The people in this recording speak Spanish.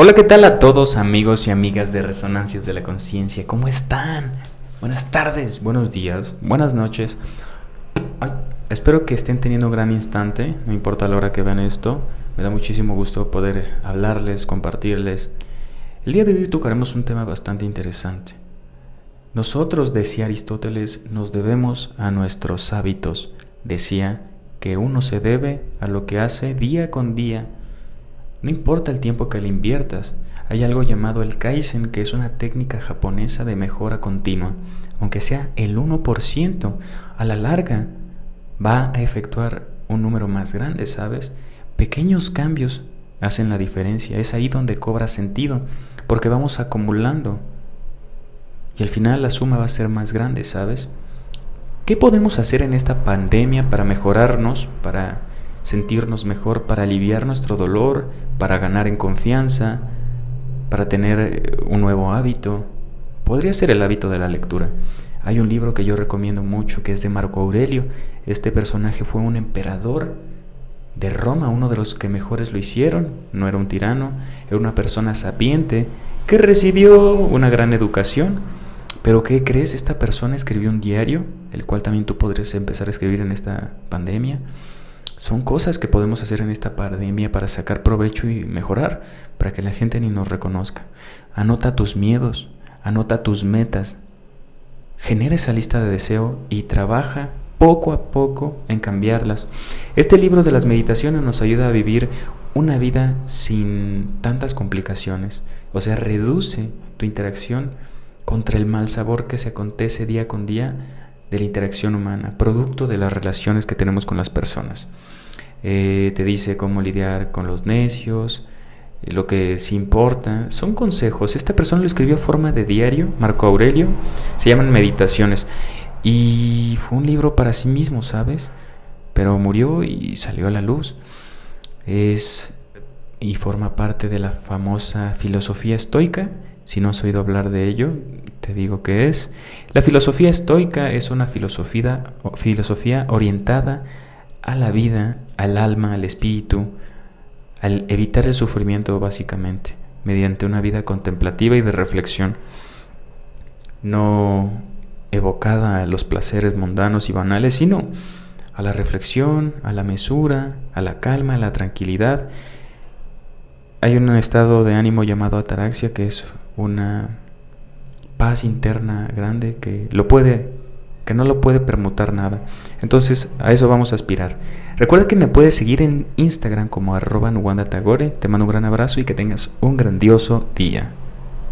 Hola, ¿qué tal a todos amigos y amigas de Resonancias de la Conciencia? ¿Cómo están? Buenas tardes, buenos días, buenas noches. espero que estén teniendo un gran instante, no importa la hora que vean esto. Me da muchísimo gusto poder hablarles, compartirles. El día de hoy tocaremos un tema bastante interesante. Nosotros, decía Aristóteles, nos debemos a nuestros hábitos. Decía que uno se debe a lo que hace día con día. No importa el tiempo que le inviertas, hay algo llamado el Kaizen, que es una técnica japonesa de mejora continua. Aunque sea el 1%, a la larga va a efectuar un número más grande, ¿sabes? Pequeños cambios hacen la diferencia. Es ahí donde cobra sentido, porque vamos acumulando. Y al final la suma va a ser más grande, ¿sabes? ¿Qué podemos hacer en esta pandemia para mejorarnos, para sentirnos mejor, para aliviar nuestro dolor, para ganar en confianza, para tener eh, un nuevo hábito? Podría ser el hábito de la lectura. Hay un libro que yo recomiendo mucho que es de Marco Aurelio. Este personaje fue un emperador de Roma, uno de los que mejores lo hicieron. No era un tirano, era una persona sapiente que recibió una gran educación pero ¿qué crees? Esta persona escribió un diario, el cual también tú podrías empezar a escribir en esta pandemia. Son cosas que podemos hacer en esta pandemia para sacar provecho y mejorar, para que la gente ni nos reconozca. Anota tus miedos, anota tus metas, genera esa lista de deseo y trabaja poco a poco en cambiarlas. Este libro de las meditaciones nos ayuda a vivir una vida sin tantas complicaciones, o sea, reduce tu interacción contra el mal sabor que se acontece día con día de la interacción humana, producto de las relaciones que tenemos con las personas. Eh, te dice cómo lidiar con los necios, eh, lo que sí importa. Son consejos. Esta persona lo escribió a forma de diario, Marco Aurelio. Se llaman Meditaciones. Y fue un libro para sí mismo, ¿sabes? Pero murió y salió a la luz. Es y forma parte de la famosa filosofía estoica si no has oído hablar de ello, te digo que es. La filosofía estoica es una filosofía, filosofía orientada a la vida, al alma, al espíritu, al evitar el sufrimiento básicamente, mediante una vida contemplativa y de reflexión, no evocada a los placeres mundanos y banales, sino a la reflexión, a la mesura, a la calma, a la tranquilidad. Hay un estado de ánimo llamado ataraxia que es una paz interna grande que lo puede que no lo puede permutar nada. Entonces, a eso vamos a aspirar. Recuerda que me puedes seguir en Instagram como arroba Tagore. Te mando un gran abrazo y que tengas un grandioso día.